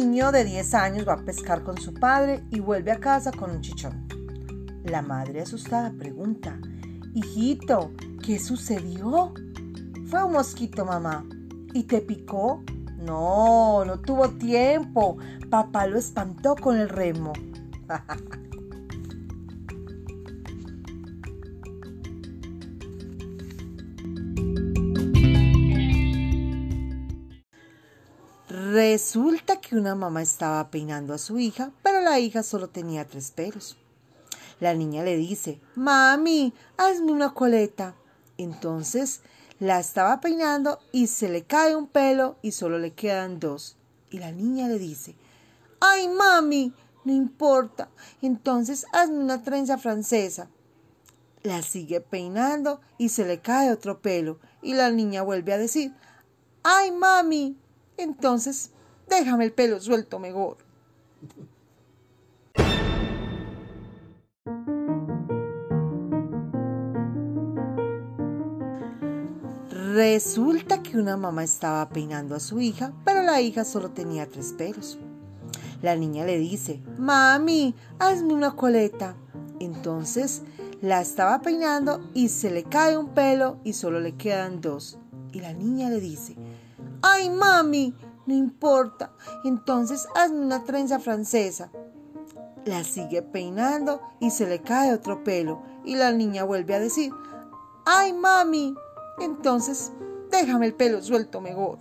niño de 10 años va a pescar con su padre y vuelve a casa con un chichón. La madre asustada pregunta, Hijito, ¿qué sucedió? Fue un mosquito, mamá. ¿Y te picó? No, no tuvo tiempo. Papá lo espantó con el remo. Resulta que una mamá estaba peinando a su hija, pero la hija solo tenía tres pelos. La niña le dice, Mami, hazme una coleta. Entonces la estaba peinando y se le cae un pelo y solo le quedan dos. Y la niña le dice, Ay, mami, no importa. Entonces hazme una trenza francesa. La sigue peinando y se le cae otro pelo. Y la niña vuelve a decir, Ay, mami, entonces déjame el pelo suelto mejor. Resulta que una mamá estaba peinando a su hija, pero la hija solo tenía tres pelos. La niña le dice, Mami, hazme una coleta. Entonces la estaba peinando y se le cae un pelo y solo le quedan dos. Y la niña le dice, Ay, mami, no importa. Entonces hazme una trenza francesa. La sigue peinando y se le cae otro pelo. Y la niña vuelve a decir, Ay, mami, entonces déjame el pelo suelto mejor.